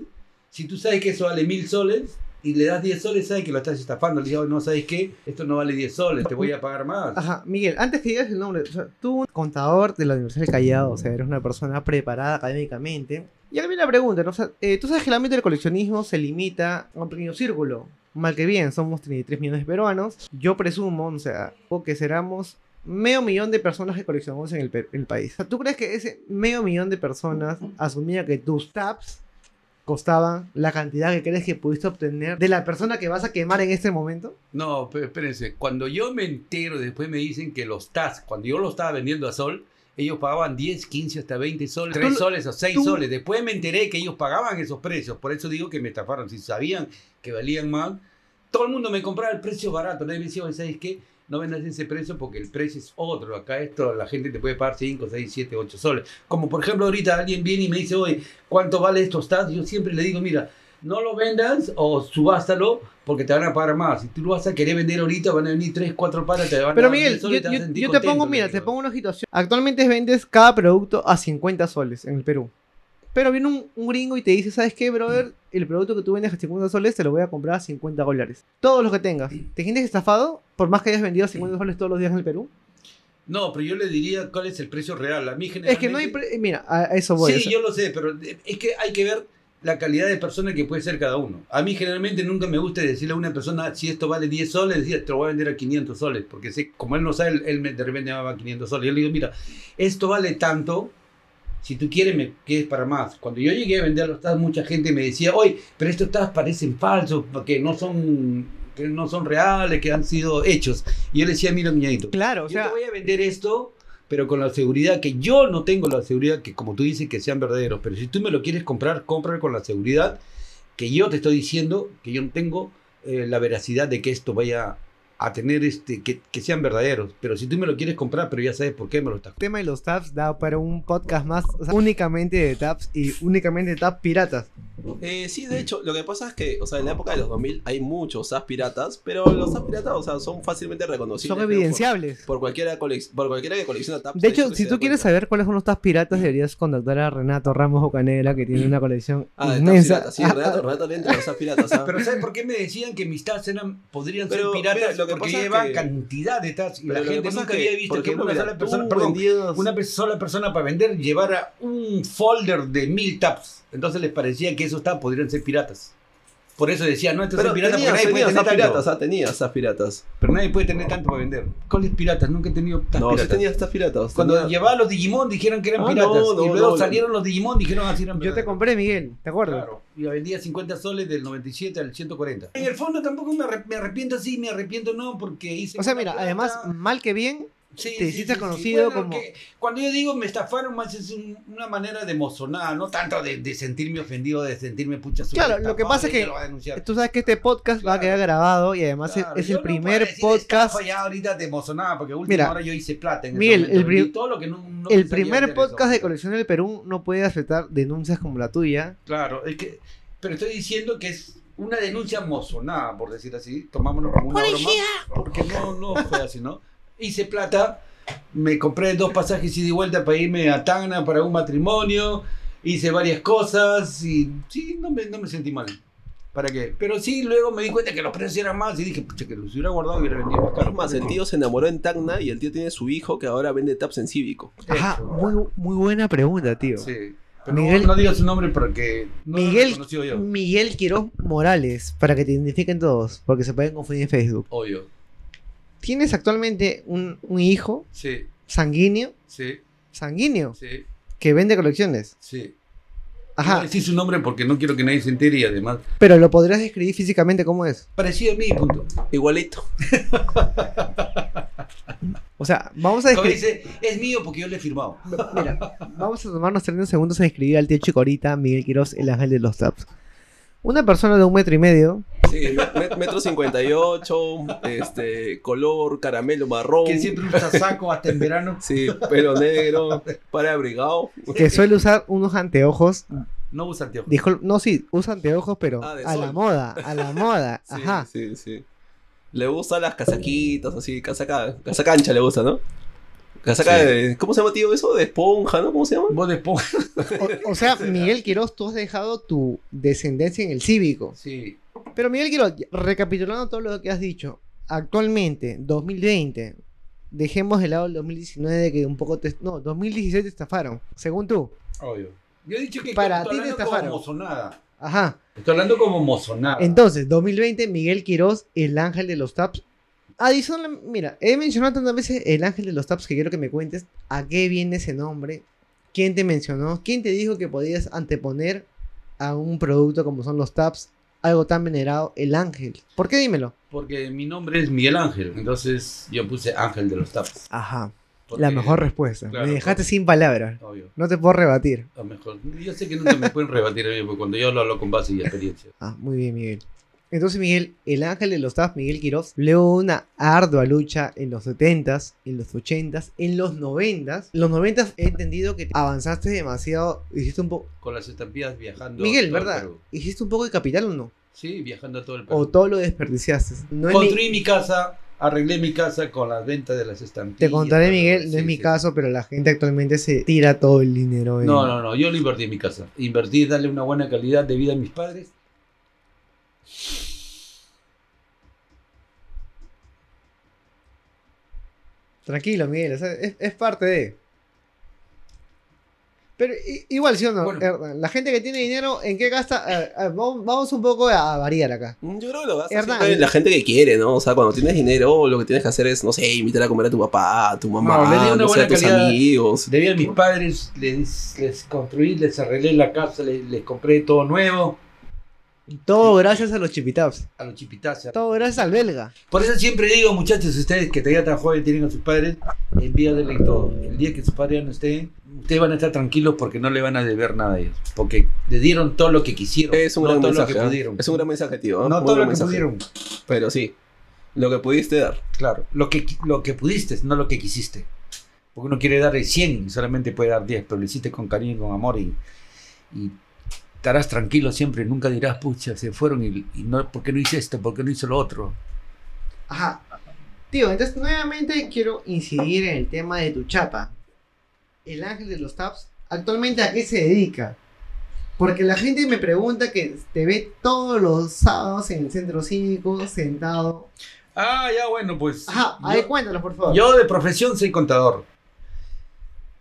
Speaker 3: Si tú sabes que eso vale 1000 soles y le das 10 soles, sabes que lo estás estafando. Le dices, "Oh, no, ¿sabes qué? Esto no vale 10 soles, te voy a pagar más.
Speaker 1: Ajá, Miguel, antes que digas el nombre, o sea, tú, un contador de la Universidad del Callao, o sea, eres una persona preparada académicamente. Y ahora viene la pregunta, ¿no? O sea, eh, tú sabes que el ámbito del coleccionismo se limita a un pequeño círculo. Mal que bien, somos 33 millones de peruanos. Yo presumo, o sea, que seramos medio millón de personas que coleccionamos en el, país. ¿Tú crees que ese medio millón de personas asumía que tus tabs costaban la cantidad que crees que pudiste obtener de la persona que vas a quemar en este momento?
Speaker 3: No, pero espérense. Cuando yo me entero, después me dicen que los TAS, cuando yo los estaba vendiendo a Sol, ellos pagaban 10, 15, hasta 20 soles,
Speaker 1: Tú
Speaker 3: 3
Speaker 1: lo-
Speaker 3: soles o 6
Speaker 1: tú-
Speaker 3: soles. Después me enteré que ellos pagaban esos precios. Por eso digo que me estafaron. Si sabían que valían más, todo el mundo me compraba el precio barato. Nadie me decía, "Oye, ¿sabes qué? No vendas ese precio porque el precio es otro. Acá esto la gente te puede pagar 5, 6, 7, 8 soles. Como por ejemplo ahorita alguien viene y me dice, oye, ¿cuánto vale estos TAS? Yo siempre le digo, mira, no lo vendas o subástalo porque te van a pagar más. Si tú lo vas a querer vender ahorita, van a venir 3, 4 patas, te van a
Speaker 1: Pero
Speaker 3: dar 10
Speaker 1: Miguel, yo,
Speaker 3: soles y te vas a
Speaker 1: yo- yo te pongo, mira, te pongo una situación. Actualmente vendes cada producto a 50 soles en el Perú. Pero viene un, un gringo y te dice, ¿sabes qué, brother? El producto que tú vendes a 50 soles te lo voy a comprar a 50 dólares. Todos los que tengas. ¿Te sientes estafado por más que hayas vendido a 50 soles todos los días en el Perú?
Speaker 3: No, pero yo le diría cuál es el precio real. A mí
Speaker 1: Es que no hay...
Speaker 3: generalmente-
Speaker 1: pre- Mira, a a eso voy.
Speaker 3: Sí, yo lo sé, pero es que hay que ver la calidad de persona que puede ser cada uno. A mí generalmente nunca me gusta decirle a una persona, si esto vale 10 soles, decir, te lo voy a vender a 500 soles, porque sé, como él no sabe, él, me, de repente me va a 500 soles. Yo le digo, mira, esto vale tanto, si tú quieres me quedes para más. Cuando yo llegué a vender los TAS, mucha gente me decía, oye, pero estos TAS parecen falsos, que no son que no son reales, que han sido hechos. Y yo le decía, mira, miñadito,
Speaker 1: Claro, o
Speaker 3: yo
Speaker 1: sea...
Speaker 3: te voy a vender esto, pero con la seguridad que yo no tengo la seguridad que, como tú dices, que sean verdaderos. Pero si tú me lo quieres comprar, cómpralo con la seguridad que yo te estoy diciendo, que yo no tengo eh, la veracidad de que esto vaya a tener, este, que, que sean verdaderos. Pero si tú me lo quieres comprar, pero ya sabes por qué me lo estás
Speaker 1: El tema de los tabs da para un podcast más o sea, únicamente de tabs y únicamente de tabs piratas.
Speaker 2: Eh, sí, de hecho, lo que pasa es que, o sea, en la época de los 2000 hay muchos SAS piratas, pero los SAS piratas, o sea, son fácilmente reconocibles.
Speaker 1: Son evidenciables.
Speaker 2: Por, por cualquiera, por cualquiera que colecciona tabs.
Speaker 1: De hecho, si tú quieres
Speaker 2: cuenta.
Speaker 1: saber cuáles son los tabs piratas, deberías contactar a Renato Ramos Bocanera, que tiene una colección
Speaker 2: Ah, de
Speaker 1: inmensa.
Speaker 2: piratas, sí, <laughs> Renato, Renato le entra a los SAS piratas. ¿ah?
Speaker 3: Pero ¿sabes por qué me decían que mis TAS eran, podrían
Speaker 2: Pero,
Speaker 3: ser piratas?
Speaker 2: mira, lo que
Speaker 3: Porque
Speaker 2: pasa es
Speaker 3: llevan
Speaker 2: que-
Speaker 3: cantidad de TAS y
Speaker 2: Pero
Speaker 3: la gente nunca había visto que
Speaker 2: ejemplo,
Speaker 3: una
Speaker 2: mira,
Speaker 3: sola persona, perdón, una sola persona para vender llevara un folder de mil tabs. Entonces les parecía que esos tabs podrían ser piratas. Por eso decía, no, estos son piratas
Speaker 2: tenía,
Speaker 3: porque nadie puede tener tanto.
Speaker 2: piratas, ah, piratas.
Speaker 3: Pero nadie puede tener tanto para vender. ¿Cuáles piratas? Nunca he tenido tabs
Speaker 2: No, sí
Speaker 3: piratas.
Speaker 2: tenía SAS piratas.
Speaker 3: Cuando
Speaker 2: tenía-
Speaker 3: llevaba los Digimon dijeron que eran
Speaker 2: Ah,
Speaker 3: piratas.
Speaker 2: no, no,
Speaker 3: y luego
Speaker 2: no,
Speaker 3: salieron los Digimon dijeron así eran
Speaker 1: Yo te compré, Miguel, ¿te acuerdas?
Speaker 3: Claro, y vendía 50 soles del 97 al 140. En el fondo tampoco me, arrep- me arrepiento sí, me arrepiento no, porque hice...
Speaker 1: O sea, mira, además, mal que bien,
Speaker 3: Sí,
Speaker 1: te hiciste
Speaker 3: sí,
Speaker 1: conocido
Speaker 3: Bueno,
Speaker 1: como-
Speaker 3: que cuando yo digo me estafaron, más es un- una manera de emocionar, no tanto de, de sentirme ofendido, de sentirme pucha
Speaker 1: Claro, lo que pasa es
Speaker 3: y
Speaker 1: que tú sabes que este podcast va a quedar grabado y además es-
Speaker 3: Claro,
Speaker 1: es,
Speaker 3: yo
Speaker 1: el primer podcast.
Speaker 3: ya ahorita te emocionaba porque última
Speaker 1: Mira,
Speaker 3: hora yo hice plata en
Speaker 1: Miguel, el
Speaker 3: vendí todo lo que no- no
Speaker 1: El primer podcast de colección del Perú no puede aceptar denuncias como la tuya.
Speaker 3: Claro, es que, pero estoy diciendo que es una denuncia mozonada, por decir así. Tomámonos como una broma. Porque no, no fue así, ¿no? Hice plata, me compré dos pasajes ida y vuelta para irme a Tacna para un matrimonio, hice varias cosas y sí, no me, no me sentí mal. ¿Para qué? Pero sí, luego me di cuenta que los precios eran más y dije, pucha, que los hubiera guardado y hubiera vendido más caro.
Speaker 2: Más, el tío se enamoró en Tacna y el tío tiene su hijo que ahora vende tabs en Cívico.
Speaker 1: Ajá, muy, muy buena pregunta, tío.
Speaker 3: Sí. Pero
Speaker 1: Miguel-
Speaker 3: no, no diga su nombre porque no
Speaker 1: Miguel,
Speaker 3: lo conocí yo.
Speaker 1: Miguel Quiroz Morales, para que te identifiquen todos, porque se pueden confundir en Facebook.
Speaker 3: Obvio.
Speaker 1: ¿Tienes actualmente un, un hijo
Speaker 3: Sí,
Speaker 1: sanguíneo?
Speaker 3: sí,
Speaker 1: Sanguíneo,
Speaker 3: sí,
Speaker 1: que vende colecciones.
Speaker 3: sí. No
Speaker 1: Ajá,
Speaker 3: decir su nombre porque no quiero que nadie se entere y además
Speaker 1: pero lo podrías describir físicamente cómo es.
Speaker 3: parecido a mí, punto.
Speaker 2: Igualito.
Speaker 1: O sea, vamos a describir.
Speaker 3: dice, es mío porque yo le he firmado.
Speaker 1: Mira, vamos a tomarnos 30 segundos a describir al tío Chicorita, Miguel Quiroz, el ángel de los taps. Una persona de un metro y medio,
Speaker 2: Sí, me- me- metro cincuenta y ocho, este, color caramelo marrón.
Speaker 3: Que siempre usa saco hasta en verano.
Speaker 2: Sí, pelo negro, para abrigado.
Speaker 1: que suele usar unos anteojos.
Speaker 3: No usa anteojos.
Speaker 1: Dijo, no, sí, usa anteojos, pero
Speaker 2: Ah,
Speaker 1: a la moda, a la moda. <laughs> Ajá.
Speaker 2: sí, sí. Le gustan las casaquitas, así, casaca, casaca ancha le gusta, ¿no? Casaca
Speaker 3: Sí.
Speaker 2: de. ¿Cómo se llama, tío, eso? De esponja, ¿no? ¿Cómo se llama?
Speaker 3: Vos de esponja.
Speaker 1: O, o sea, <laughs> Miguel Quiroz, tú has dejado tu descendencia en el cívico.
Speaker 3: Sí.
Speaker 1: Pero Miguel Quiroz, recapitulando todo lo que has dicho, actualmente, 2020, dejemos de lado el 2019 que un poco te... No, 2017 te estafaron, según tú.
Speaker 3: Obvio. Yo he dicho que
Speaker 1: Para ti te
Speaker 3: hablando como
Speaker 1: estafaron.
Speaker 3: mozonada.
Speaker 1: Ajá.
Speaker 3: Estoy hablando como mozonada.
Speaker 1: Entonces, 2020, Miguel Quiroz, el ángel de los taps. Adicional, mira, he mencionado tantas veces el ángel de los taps que quiero que me cuentes a qué viene ese nombre, quién te mencionó, quién te dijo que podías anteponer a un producto como son los tabs, algo tan venerado, el ángel? ¿Por qué dímelo?
Speaker 3: Porque mi nombre es Miguel Ángel, entonces yo puse Ángel de los Taps.
Speaker 1: Ajá,
Speaker 3: Porque-
Speaker 1: la mejor respuesta.
Speaker 3: claro,
Speaker 1: Me dejaste sin palabras.
Speaker 3: Obvio.
Speaker 1: No te puedo rebatir.
Speaker 3: A lo mejor. Yo sé que nunca me pueden rebatir a mí, porque cuando yo hablo, hablo con base y experiencia.
Speaker 1: Ah, muy bien, Miguel. Entonces, Miguel, el ángel de los tabs, Miguel Quiroz, luego una ardua lucha en los 70s, en los 80s, en los 90s. En los 90s he entendido que avanzaste demasiado, hiciste un poco...
Speaker 3: Con las estampillas viajando.
Speaker 1: Miguel, ¿verdad? ¿Hiciste un poco de capital o no?
Speaker 3: Sí, viajando a todo el Perú.
Speaker 1: ¿O todo lo desperdiciaste? No
Speaker 3: Construí mi casa, arreglé mi casa con las ventas de las estampillas.
Speaker 1: Te contaré, Miguel, no
Speaker 3: sí,
Speaker 1: es mi
Speaker 3: sí.
Speaker 1: caso, pero la gente actualmente se tira todo el dinero en...
Speaker 3: No, no, no, yo lo invertí en mi casa. Invertí en darle una buena calidad de vida a mis padres.
Speaker 1: Tranquilo, Miguel, o sea, es, es parte de... Pero i- igual, ¿sí o no?
Speaker 3: Bueno.
Speaker 1: Hernán? La gente que tiene dinero, ¿en qué gasta? A ver, a ver, vamos, vamos un poco a variar acá.
Speaker 2: Mm, Yo creo que lo gasta
Speaker 1: Hernán.
Speaker 2: la gente que quiere, ¿no? O sea, cuando tienes dinero, lo que tienes que hacer es, no sé, invitar a comer a tu papá, a tu mamá,
Speaker 3: No, le di una
Speaker 2: no sé,
Speaker 3: buena
Speaker 2: a tus
Speaker 3: calidad.
Speaker 2: amigos.
Speaker 3: Debí a mis padres, les, les construí, les arreglé la casa, les, les compré todo nuevo.
Speaker 1: Todo gracias a los chipitaps.
Speaker 3: A los chipitazos.
Speaker 1: Todo gracias al belga.
Speaker 3: Por eso siempre digo, muchachos, ustedes que todavía tan jóvenes tienen a sus padres, envíenle todo. El día que sus padres ya no estén, ustedes van a estar tranquilos porque no le van a deber nada a ellos. Porque le dieron todo lo que quisieron.
Speaker 2: Es un
Speaker 3: no
Speaker 2: gran
Speaker 3: todo
Speaker 2: mensaje.
Speaker 3: lo que
Speaker 2: ¿eh?
Speaker 3: pudieron.
Speaker 2: Es un gran mensaje, tío. ¿eh?
Speaker 3: No
Speaker 2: Muy
Speaker 3: todo lo que
Speaker 2: mensaje.
Speaker 3: pudieron.
Speaker 2: Pero sí, lo que pudiste dar.
Speaker 3: Claro, lo que, lo que pudiste, no lo que quisiste. Porque uno quiere dar el 100 y solamente puede dar 10, pero lo hiciste con cariño y con amor y, y estarás tranquilo siempre. Nunca dirás, pucha, se fueron y, y no, ¿por qué no hice esto? ¿Por qué no hice lo otro?
Speaker 1: Ajá. Tío, entonces nuevamente quiero incidir en el tema de tu chapa. El ángel de los taps, ¿actualmente a qué se dedica? Porque la gente me pregunta que te ve todos los sábados en el centro cívico, sentado.
Speaker 3: Ah, ya bueno, pues.
Speaker 1: Ajá,
Speaker 3: yo-
Speaker 1: cuéntanos, por favor.
Speaker 3: Yo de profesión soy contador.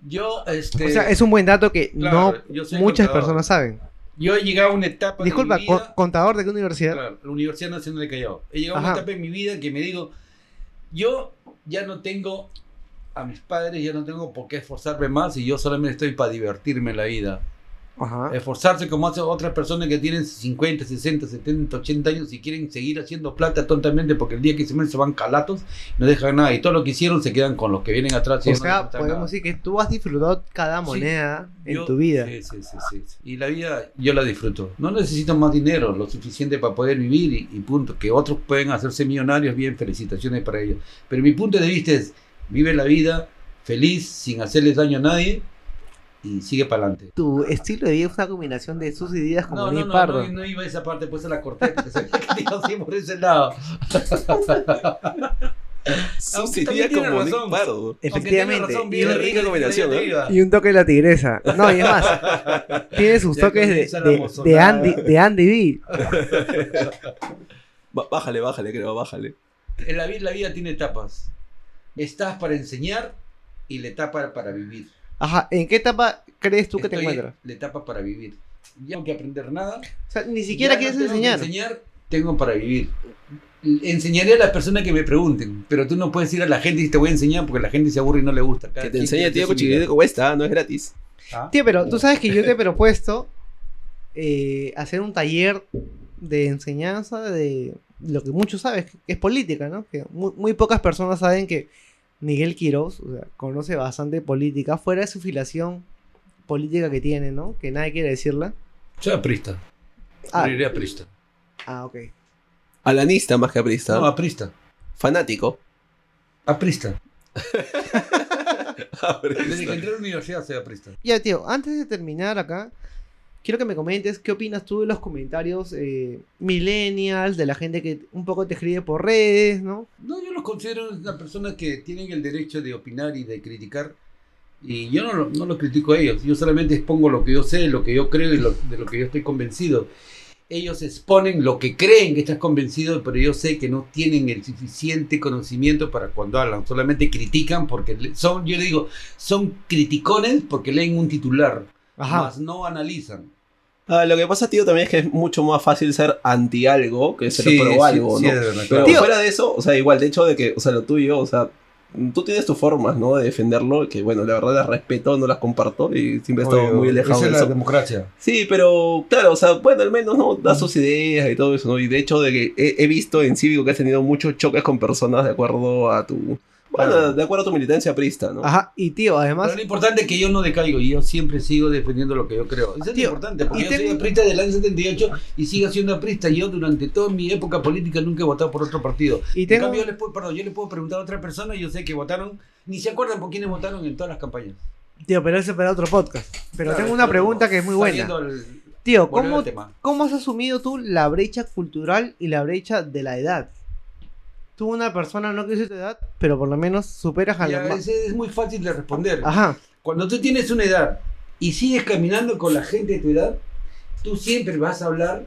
Speaker 3: Yo, este.
Speaker 1: o sea, es un buen dato que
Speaker 3: Claro,
Speaker 1: no muchas
Speaker 3: contador.
Speaker 1: personas saben.
Speaker 3: Yo he llegado a una etapa.
Speaker 1: Disculpa,
Speaker 3: de mi vida,
Speaker 1: co- ¿contador de qué universidad?
Speaker 3: Claro, la Universidad Nacional de Callao. He llegado a una etapa en mi vida que me digo, yo ya no tengo a mis padres, ya no tengo por qué esforzarme más y yo solamente estoy para divertirme en la vida.
Speaker 1: Ajá.
Speaker 3: Esforzarse como hacen otras personas que tienen 50, 60, 70, 80 años y quieren seguir haciendo plata tontamente porque el día que se mueren se van calatos, no dejan nada y todo lo que hicieron se quedan con los que vienen atrás. y
Speaker 1: O
Speaker 3: no
Speaker 1: sea, podemos
Speaker 3: nada.
Speaker 1: decir que tú has disfrutado cada
Speaker 3: Sí.
Speaker 1: moneda en
Speaker 3: Yo-
Speaker 1: tu vida.
Speaker 3: Sí, sí, sí, sí, sí. Y la vida yo la disfruto. No necesito más dinero, lo suficiente para poder vivir y, y punto. Que otros pueden hacerse millonarios, bien, felicitaciones para ellos. Pero mi punto de vista es, vive la vida feliz, sin hacerles daño a nadie y sigue para adelante.
Speaker 1: Tu estilo de vida es una combinación de sus ideas como
Speaker 3: No, no, no,
Speaker 1: Pardo.
Speaker 3: no, no iba a esa parte, pues a la corté, porque <laughs> que así por ese lado. También tiene
Speaker 2: como Nick. Pardo.
Speaker 1: Efectivamente.
Speaker 3: razón,
Speaker 1: Y
Speaker 3: bien
Speaker 2: una
Speaker 3: rica
Speaker 2: rica combinación, ¿eh?
Speaker 1: Y un toque de la tigresa. No, y es más, <laughs> tiene sus
Speaker 3: Ya
Speaker 1: toques de, de. Andy, de Andy B. <laughs>
Speaker 2: Bájale, bájale, creo, bájale.
Speaker 3: En la vida, la vida tiene etapas. Estás para enseñar y la etapa para vivir.
Speaker 1: Ajá, ¿en qué etapa crees tú que te
Speaker 3: en
Speaker 1: encuentras?
Speaker 3: La etapa para vivir. Ya no tengo que aprender nada.
Speaker 1: O sea, ni siquiera
Speaker 3: Ya no
Speaker 1: quieres
Speaker 3: que
Speaker 1: enseñar.
Speaker 3: enseñar, tengo para vivir. Enseñaré a las personas que me pregunten, pero tú no puedes ir a la gente y te voy a enseñar porque la gente se aburre y no le gusta. Cada
Speaker 2: Que te enseñe, tío, cuchillito cuesta, no es gratis.
Speaker 3: ¿Ah?
Speaker 1: Tío, pero tú sabes que yo te he <laughs> propuesto eh, hacer un taller de enseñanza de lo que muchos sabes, que es política, ¿no? Que muy, muy pocas personas saben que Miguel Quiroz o sea, conoce bastante política, fuera de su filiación política que tiene, ¿no? Que nadie quiere decirla.
Speaker 3: Soy aprista.
Speaker 1: Ah,
Speaker 3: Moriré aprista.
Speaker 1: ah ok.
Speaker 2: Alanista más que aprista.
Speaker 3: No, aprista.
Speaker 2: Fanático.
Speaker 3: Aprista. <laughs> Desde que entré a la universidad soy aprista.
Speaker 1: Ya, tío, antes de terminar acá, quiero que me comentes qué opinas tú de los comentarios eh, millennials, de la gente que un poco te escribe por redes, ¿no?
Speaker 3: No, yo los considero una persona que tienen el derecho de opinar y de criticar. Y yo no, no los critico a ellos. Yo solamente expongo lo que yo sé, lo que yo creo y lo- de lo que yo estoy convencido. Ellos exponen lo que creen que estás convencido, pero yo sé que no tienen el suficiente conocimiento para cuando hablan. Solamente critican porque le- son, yo digo, son criticones porque leen un titular,
Speaker 1: Ajá.
Speaker 3: más no analizan.
Speaker 2: Ah, lo que pasa, tío, también es que es mucho más fácil ser anti algo que ser pro algo,
Speaker 3: sí,
Speaker 2: ¿no?
Speaker 3: es verdad,
Speaker 2: Pero.
Speaker 1: Tío.
Speaker 2: fuera de eso, o sea, igual, de hecho de que, o sea, lo tuyo, o sea, tú tienes tus formas, ¿no? De defenderlo, que bueno, la verdad las respeto, no las comparto y siempre he estado muy alejado
Speaker 3: esa
Speaker 2: de
Speaker 3: es la
Speaker 2: eso.
Speaker 3: democracia.
Speaker 2: Sí, pero claro, o sea, bueno, al menos, ¿no? Da sus ideas y todo eso, ¿no? Y de hecho, de que he, he visto en Cívico que has tenido muchos choques con personas de acuerdo a tu... Bueno,
Speaker 3: Claro.
Speaker 2: de acuerdo a tu militancia prista, ¿no?
Speaker 1: Ajá, y tío, además,
Speaker 3: Pero lo importante es que yo no decaigo y yo siempre sigo defendiendo lo que yo creo. Eso es
Speaker 1: Tío,
Speaker 3: lo importante, porque
Speaker 1: y
Speaker 3: yo soy
Speaker 1: tengo-
Speaker 3: aprista del año 78 y sigo siendo aprista. Yo durante toda mi época política nunca he votado por otro partido.
Speaker 1: y
Speaker 3: En
Speaker 1: tengo,
Speaker 3: cambio, yo les, puedo, perdón, yo le puedo preguntar a otra persona y yo sé que votaron, ni se acuerdan por quiénes votaron en todas las campañas.
Speaker 1: tío, pero eso es para otro podcast. Pero
Speaker 3: Claro,
Speaker 1: tengo una
Speaker 3: pero
Speaker 1: pregunta que es muy buena. Tío, ¿cómo. ¿cómo has asumido tú la brecha cultural y la brecha de la edad? Tú una persona no que es tu edad, pero por lo menos superas a la... ma-
Speaker 3: ese es muy fácil de responder.
Speaker 1: Ajá,
Speaker 3: Cuando tú tienes una edad y sigues caminando con la gente de tu edad, tú siempre vas a hablar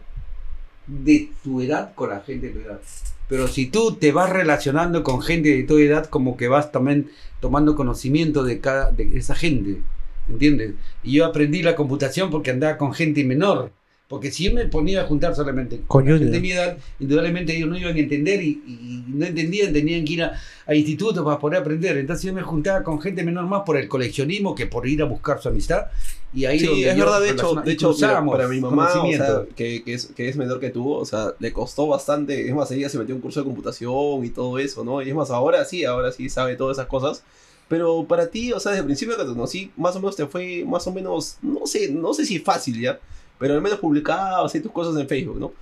Speaker 3: de tu edad con la gente de tu edad. Pero si tú te vas relacionando con gente de tu edad, como que vas también tomando conocimiento de cada de esa gente, ¿entiendes? Y yo aprendí la computación porque andaba con gente menor. Porque si yo me ponía a juntar solamente
Speaker 1: Con
Speaker 3: gente de mi edad, indudablemente ellos no iban a entender y, y no entendían, tenían que ir a, a institutos para poder aprender. Entonces yo me juntaba con gente menor más por el coleccionismo que por ir a buscar su amistad. Y ahí
Speaker 2: Sí,
Speaker 3: donde
Speaker 2: es
Speaker 3: yo
Speaker 2: verdad, de hecho, de hecho mira, para mi mamá, o sea, que, que es, que es menor que tú, o sea, le costó bastante, es más, ella se metió en un curso de computación y todo eso, ¿no? Y es más, ahora sí, ahora sí sabe todas esas cosas. Pero para ti, o sea, desde el principio que te conocí, más o menos te fue, más o menos, no sé, no sé si fácil ya, pero al menos publicabas así tus cosas en Facebook, ¿no?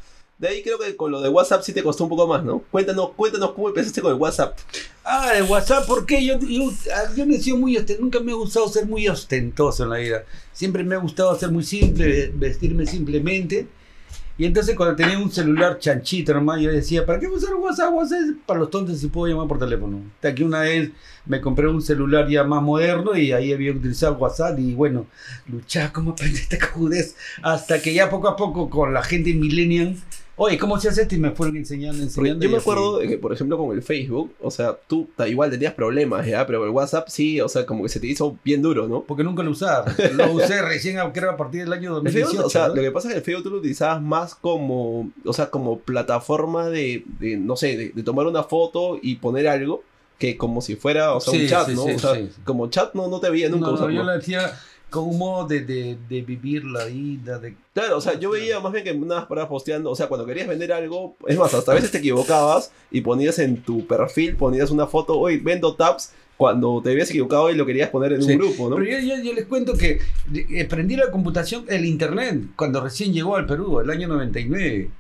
Speaker 2: De ahí creo que con lo de WhatsApp sí te costó un poco más, ¿no? Cuéntanos, cuéntanos cómo empezaste con el WhatsApp.
Speaker 3: Ah, el WhatsApp, ¿por qué? Yo, yo, ah, yo no he sido muy nunca me ha gustado ser muy ostentoso en la vida. Siempre me ha gustado ser muy simple, vestirme simplemente. Y entonces cuando tenía un celular chanchito nomás, yo decía, ¿para qué usar WhatsApp? WhatsApp es para los tontos si puedo llamar por teléfono. Hasta que una vez me compré un celular ya más moderno y ahí había utilizado WhatsApp y bueno, luchaba cómo aprender esta cojudez. Hasta que ya poco a poco con la gente millennial, oye, ¿cómo se hace esto? Y me fueron enseñando, enseñando.
Speaker 2: yo me acuerdo de que, por ejemplo, con el Facebook, o sea, tú ta- igual tenías problemas, ¿ya? Pero el WhatsApp sí, o sea, como que se te hizo bien duro, ¿no?
Speaker 3: Porque nunca lo usaba. Lo <laughs> usé recién, creo, a partir del año
Speaker 2: El Facebook,
Speaker 3: 2018.
Speaker 2: o sea,
Speaker 3: ¿no?
Speaker 2: lo que pasa es que el Facebook tú lo utilizabas más como, o sea, como plataforma de, de, no sé, de, de tomar una foto y poner algo, que como si fuera, o sea, un chat,
Speaker 3: sí,
Speaker 2: ¿no?
Speaker 3: sí,
Speaker 2: o sea, como chat no, no te veía nunca
Speaker 3: No, no, yo lo decía modo de, de, de vivir la vida. De...
Speaker 2: Claro, o sea, yo veía más bien que nada para posteando, o sea, cuando querías vender algo, es más, hasta a veces te equivocabas y ponías en tu perfil, ponías una foto, hoy vendo tabs, cuando te habías equivocado y lo querías poner en
Speaker 3: Sí.
Speaker 2: un grupo, ¿no?
Speaker 3: Pero yo, yo- yo les cuento que eh, aprendí la computación, el internet, cuando recién llegó al Perú, el año 99.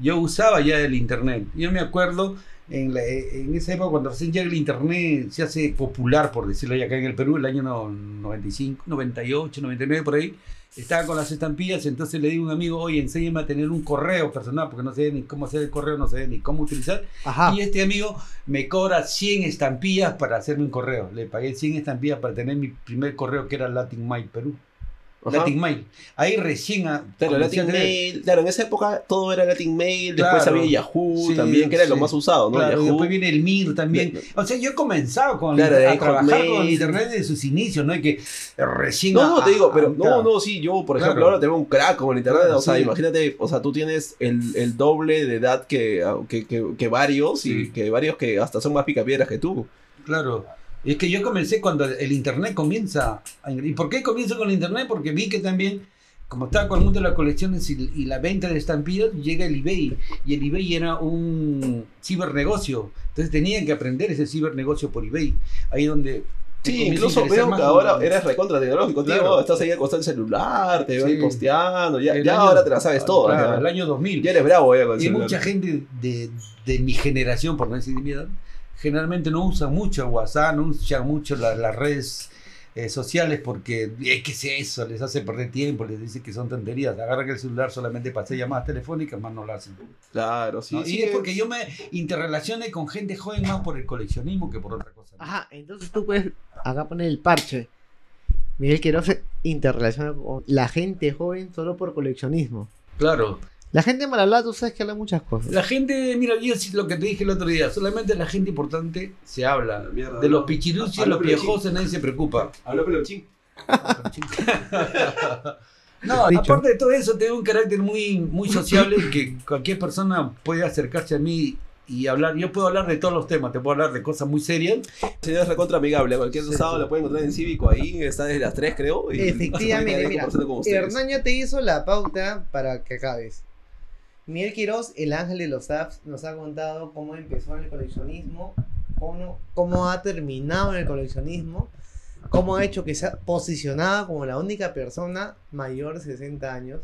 Speaker 3: Yo usaba ya el internet. Yo me acuerdo en, la- en esa época, cuando recién llega el internet, se hace popular, por decirlo ya acá en el Perú, el año no- 95, 98, 99, por ahí. Estaba con las estampillas, entonces le digo a un amigo, oye, enséñame a tener un correo personal, porque no sé ni cómo hacer el correo, no sé ni cómo utilizar.
Speaker 1: ajá.
Speaker 3: Y este amigo me cobra 100 estampillas para hacerme un correo. Le pagué 100 estampillas para tener mi primer correo que era Latin Mail Perú.
Speaker 2: Ajá.
Speaker 3: Latin Mail. Ahí recién a,
Speaker 2: Claro,
Speaker 3: comencé a
Speaker 2: Latin Mail, claro, en esa época todo era Latin Mail, después
Speaker 3: Claro.
Speaker 2: había Yahoo
Speaker 3: Sí,
Speaker 2: también, que era lo más usado, ¿no?
Speaker 3: Claro,
Speaker 2: Yahoo.
Speaker 3: después viene el MIR también. O sea, yo he comenzado con
Speaker 2: Claro,
Speaker 3: a trabajar con internet desde sus inicios, no es que recién
Speaker 2: No, no, te digo, pero no, no, sí, yo, por ejemplo,
Speaker 3: Claro.
Speaker 2: ahora tengo un crack con el internet,
Speaker 3: Claro,
Speaker 2: o sea,
Speaker 3: sí.
Speaker 2: imagínate, o sea, tú tienes el, el doble de edad que, que, que, que varios y que varios que hasta son más picapiedras que tú.
Speaker 3: Claro. Es que yo comencé cuando el internet comienza. a ¿Y por qué comienzo con el internet? Porque vi que también, como estaba con el mundo de las colecciones y, y la venta de estampillas, llega el eBay. Y el eBay era un cibernegocio. Entonces tenía que aprender ese cibernegocio por eBay. Ahí donde.
Speaker 2: Sí, incluso veo que ahora eres recontra tecnológico, tío,
Speaker 3: Claro.
Speaker 2: estás ahí al costado del celular, te veo
Speaker 3: Sí.
Speaker 2: posteando, ya,
Speaker 3: el
Speaker 2: ya
Speaker 3: año-
Speaker 2: ahora te la sabes todas.
Speaker 3: Claro,
Speaker 2: ya.
Speaker 3: el año 2000.
Speaker 2: Ya eres bravo ya con el
Speaker 3: Y
Speaker 2: celular.
Speaker 3: mucha gente de, de mi generación, por no decir de mi edad, generalmente no usa mucho WhatsApp, no usa mucho la- las redes eh, sociales porque, eh, ¿qué es eso? Les hace perder tiempo, les dice que son tonterías. Agarran el celular solamente para hacer llamadas telefónicas, más no lo hacen.
Speaker 2: Claro, sí,
Speaker 3: ¿no?
Speaker 2: sí.
Speaker 3: y es porque yo me interrelacioné con gente joven más por el coleccionismo que por otra cosa. ¿no?
Speaker 1: Ajá, entonces tú puedes acá poner el parche. Miguel Quiroz se interrelaciona con la gente joven solo por coleccionismo.
Speaker 3: Claro.
Speaker 1: La gente mal hablada, tú sabes que habla muchas cosas.
Speaker 3: La gente, mira, yo lo que te dije el otro día, solamente la gente importante se habla.
Speaker 2: Mierda,
Speaker 3: De los
Speaker 2: no.
Speaker 3: pichirucios,
Speaker 2: Habla
Speaker 3: los piejosos, nadie se preocupa.
Speaker 2: Habló peluchín. <laughs>
Speaker 3: No,
Speaker 1: Dicho.
Speaker 3: aparte de todo eso, tengo un carácter muy, muy sociable que cualquier persona puede acercarse a mí y hablar. Yo puedo hablar de todos los temas, te puedo hablar de cosas muy serias.
Speaker 2: Señor es recontra amigable. Cualquier
Speaker 3: Sí,
Speaker 2: sábado
Speaker 3: sí.
Speaker 2: lo pueden encontrar en Cívico ahí. Está desde las 3, creo. y
Speaker 1: Efectivamente, <laughs> mira, ya te hizo la pauta para que acabes. Miguel Quiroz, el ángel de los apps, nos ha contado cómo empezó en el coleccionismo, cómo, cómo ha terminado en el coleccionismo, cómo ha hecho que sea posicionada como la única persona mayor de 60 años.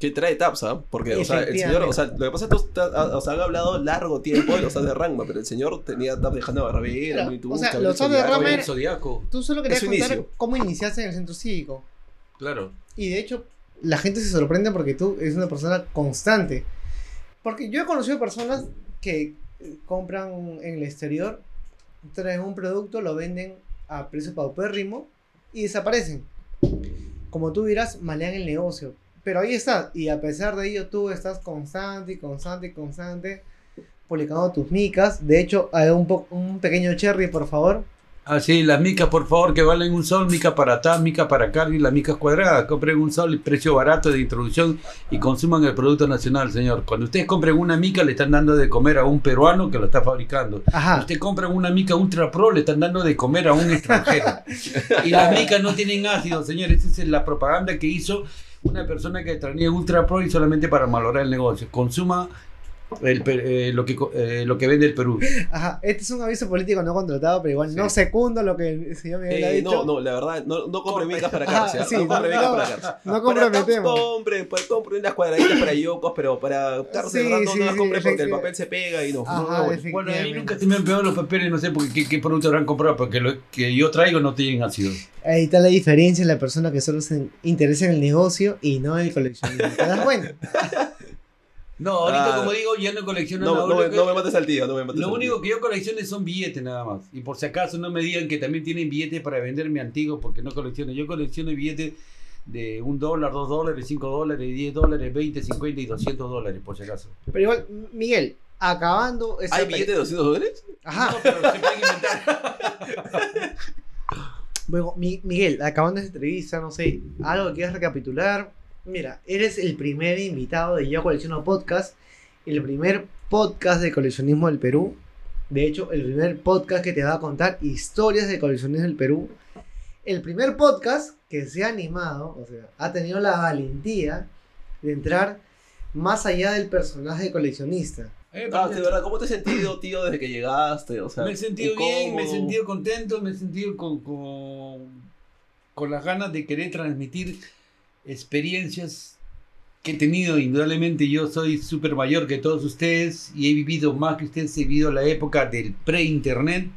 Speaker 2: Que trae taps, ¿ah? Porque, o sea, el señor, o sea, lo que pasa es que tú o sea, han hablado largo tiempo de los taps de Rangma, pero el señor tenía taps de Hanna Barbera,
Speaker 1: Claro, o sea, los taps de. Rangma Tú solo querías contar
Speaker 2: inicio.
Speaker 1: cómo iniciaste en el centro cívico.
Speaker 3: claro.
Speaker 1: Y de hecho, la gente se sorprende porque tú eres una persona constante. Porque yo he conocido personas que eh, compran en el exterior, traen un producto, lo venden a precio paupérrimo y desaparecen. Como tú dirás, malean el negocio. Pero ahí está. Y a pesar de ello, tú estás constante y constante y constante publicando tus micas. De hecho, hay un, un pequeño cherry, por favor.
Speaker 3: Ah, sí, las micas, por favor, que valen un sol, mica para acá, mica para acá y las micas cuadradas. Compren un sol, precio barato de introducción y consuman el producto nacional, señor. Cuando ustedes compren una mica, le están dando de comer a un peruano que lo está fabricando.
Speaker 1: Ajá.
Speaker 3: Usted compra una mica ultra pro, le están dando de comer a un extranjero. <laughs> y las micas no tienen ácido, señores. Esa es la propaganda que hizo una persona que traía ultra pro y solamente para valorar el negocio. Consuma el eh, lo, que, eh, lo que vende el Perú.
Speaker 1: Ajá, este es un aviso político no contratado, pero igual no
Speaker 3: Sí.
Speaker 1: secundo lo que el señor Miguel ha
Speaker 2: Eh,
Speaker 1: dicho.
Speaker 2: no, no, la verdad, no, no compren micas para cárcel. ¿ah?
Speaker 1: sí,
Speaker 2: no compren
Speaker 1: no,
Speaker 2: micas
Speaker 1: no,
Speaker 2: para cárcel.
Speaker 1: No comprometemos.
Speaker 2: compren, pues, compren unas cuadraditas para yocos, pero para cárcel
Speaker 1: Sí,
Speaker 2: ¿verdad? no,
Speaker 1: sí,
Speaker 2: no las
Speaker 1: sí,
Speaker 2: compren porque el papel se pega y no.
Speaker 1: Ajá,
Speaker 2: no, no,
Speaker 1: efectivamente.
Speaker 3: Bueno, a mí nunca se me han pegado los papeles, no sé por qué, qué producto habrán comprado, porque lo que yo traigo no tienen ácido.
Speaker 1: Ahí está la diferencia en la persona que solo se interesa en el negocio y no en el coleccionismo. ¿Te das <laughs> cuenta?
Speaker 3: No, ahorita
Speaker 2: Ah.
Speaker 3: como digo, ya no colecciono
Speaker 2: no,
Speaker 3: nada.
Speaker 2: no, me,
Speaker 3: que-
Speaker 2: no me mates al tío, no me mates
Speaker 3: Lo
Speaker 2: al
Speaker 3: único
Speaker 2: tío.
Speaker 3: que yo colecciono son billetes nada más. Y por si acaso no me digan que también tienen billetes para venderme antiguos porque no colecciono. Yo colecciono billetes de un dólar, dos dólares, cinco dólares, diez dólares, veinte, cincuenta y doscientos dólares por si acaso.
Speaker 1: Pero igual, Miguel, acabando esta
Speaker 2: ¿Hay billetes de 200 dólares?
Speaker 1: Ajá.
Speaker 3: No, pero se pueden inventar. <laughs>
Speaker 1: Bueno, Mi- Miguel, acabando esta entrevista, no sé, algo que quieras recapitular. Mira, eres el primer invitado de Yo Colecciono Podcast, el primer podcast de coleccionismo del Perú. De hecho, el primer podcast que te va a contar historias de coleccionismo del Perú. El primer podcast que se ha animado, o sea, ha tenido la valentía de entrar más allá del personaje de coleccionista.
Speaker 3: Eh,
Speaker 2: Ah,
Speaker 3: pero-
Speaker 2: de verdad, ¿cómo te has sentido, tío, desde que llegaste? O sea,
Speaker 3: me he sentido bien, me he sentido contento, me he sentido con, con, con las ganas de querer transmitir experiencias que he tenido. Indudablemente yo soy súper mayor que todos ustedes y he vivido más que ustedes. He vivido la época del pre-internet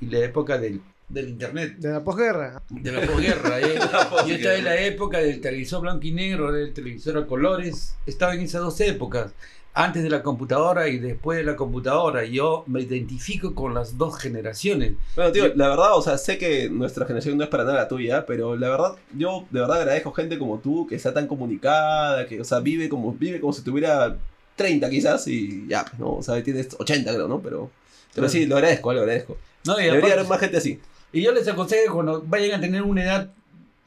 Speaker 3: y la época del, del internet.
Speaker 1: De la posguerra.
Speaker 3: De la posguerra. ¿eh? <laughs> Yo estaba en la época del televisor blanco y negro, del televisor a colores. Estaba en esas dos épocas. Antes de la computadora y después de la computadora. Yo me identifico con las dos generaciones.
Speaker 2: Bueno, tío, la verdad, o sea, sé que nuestra generación no es para nada la tuya, pero la verdad, yo de verdad agradezco gente como tú, que está tan comunicada, que, o sea, vive como, vive como si tuviera 30 quizás y ya, pues, ¿no? O sea, tienes 80 creo, ¿no? Pero, pero sí, lo agradezco, lo agradezco.
Speaker 3: No, y,
Speaker 2: Debería
Speaker 3: aparte-
Speaker 2: haber más gente así.
Speaker 3: y yo les aconsejo que cuando vayan a tener una edad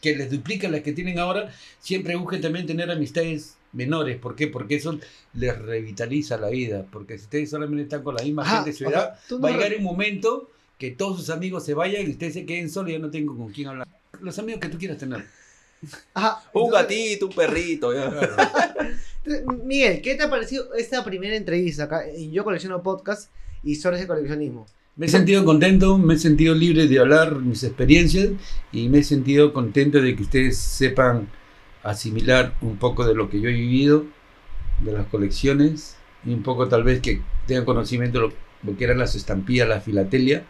Speaker 3: que les duplica la que tienen ahora, siempre busquen también tener amistades menores. ¿Por qué? Porque eso les revitaliza la vida. Porque si ustedes solamente están con la misma
Speaker 1: Ajá,
Speaker 3: gente de su
Speaker 1: o
Speaker 3: edad,
Speaker 1: sea, tú no
Speaker 3: va a llegar un momento que todos sus amigos se vayan y ustedes se queden solos y ya no tengo con quién hablar. Los amigos que tú quieras tener.
Speaker 1: Ajá,
Speaker 2: Un
Speaker 1: entonces-
Speaker 2: gatito, un perrito, ya.
Speaker 1: Miguel, ¿qué te ha parecido esta primera entrevista acá en Yo Colecciono Podcast Historias de Coleccionismo?
Speaker 3: Me he sentido contento, me he sentido libre de hablar mis experiencias y me he sentido contento de que ustedes sepan asimilar un poco de lo que yo he vivido, de las colecciones y un poco tal vez que tengan conocimiento de lo, que eran las estampillas, la filatelia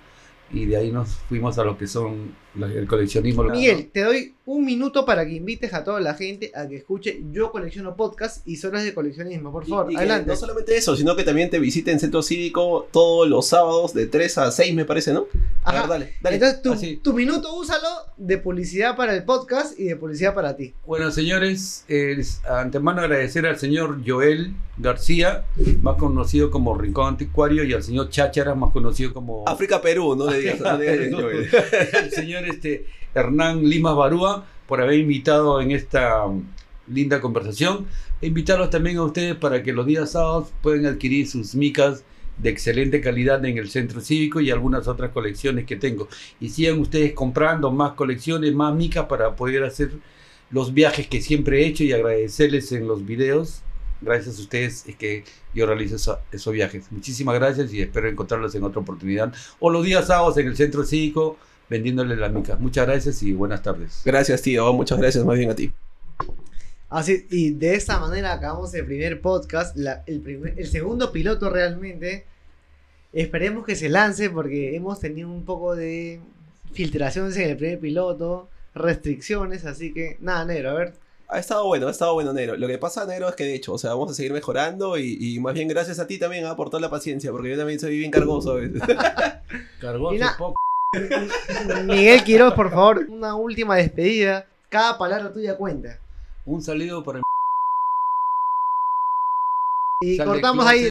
Speaker 3: y de ahí nos fuimos a lo que son el coleccionismo.
Speaker 1: Miguel, te doy un minuto para que invites a toda la gente a que escuche Yo Colecciono Podcast Historias de Coleccionismo. Por
Speaker 2: Y-
Speaker 1: favor,
Speaker 2: y
Speaker 1: adelante.
Speaker 2: No solamente eso, sino que también te visiten Centro Cívico todos los sábados de 3 a 6, me parece, ¿no? A
Speaker 1: Ajá.
Speaker 2: ver, dale, dale.
Speaker 1: Entonces, tu, minuto úsalo de publicidad para el podcast y de publicidad para ti.
Speaker 3: Bueno, señores, es antemano agradecer al señor Joel García, más conocido como Rincón Anticuario, y al señor Cháchara, más conocido como...
Speaker 2: África, Perú, no le digas, no le digas. <laughs> Joel.
Speaker 3: el señor este, Hernán Limas Barúa por haber invitado en esta um, linda conversación. E invitarlos también a ustedes para que los días sábados puedan adquirir sus micas de excelente calidad en el centro cívico y algunas otras colecciones que tengo. Y sigan ustedes comprando más colecciones, más micas para poder hacer los viajes que siempre he hecho y agradecerles en los videos. Gracias a ustedes es que yo realizo eso- esos viajes. Muchísimas gracias y espero encontrarlos en otra oportunidad. O los días sábados en el centro cívico vendiéndoles las micas. Muchas gracias y buenas tardes.
Speaker 2: Gracias, tío. Muchas gracias más bien a ti.
Speaker 1: Así, y de esta manera acabamos el primer podcast, la- el, primer- el segundo piloto realmente. Esperemos que se lance porque hemos tenido un poco de filtraciones en el primer piloto, restricciones, así que nada, negro, a ver.
Speaker 2: Ha estado bueno, ha estado bueno, Negro. Lo que pasa, Negro, es que de hecho, o sea, vamos a seguir mejorando y, y más bien gracias a ti también ah, por toda la paciencia, porque yo también soy bien cargoso a veces. <laughs>
Speaker 1: Mira. Miguel Quiroz, por favor, una última despedida. Cada palabra tuya cuenta.
Speaker 3: Un saludo para
Speaker 1: Y
Speaker 3: Sal de
Speaker 1: cortamos ahí.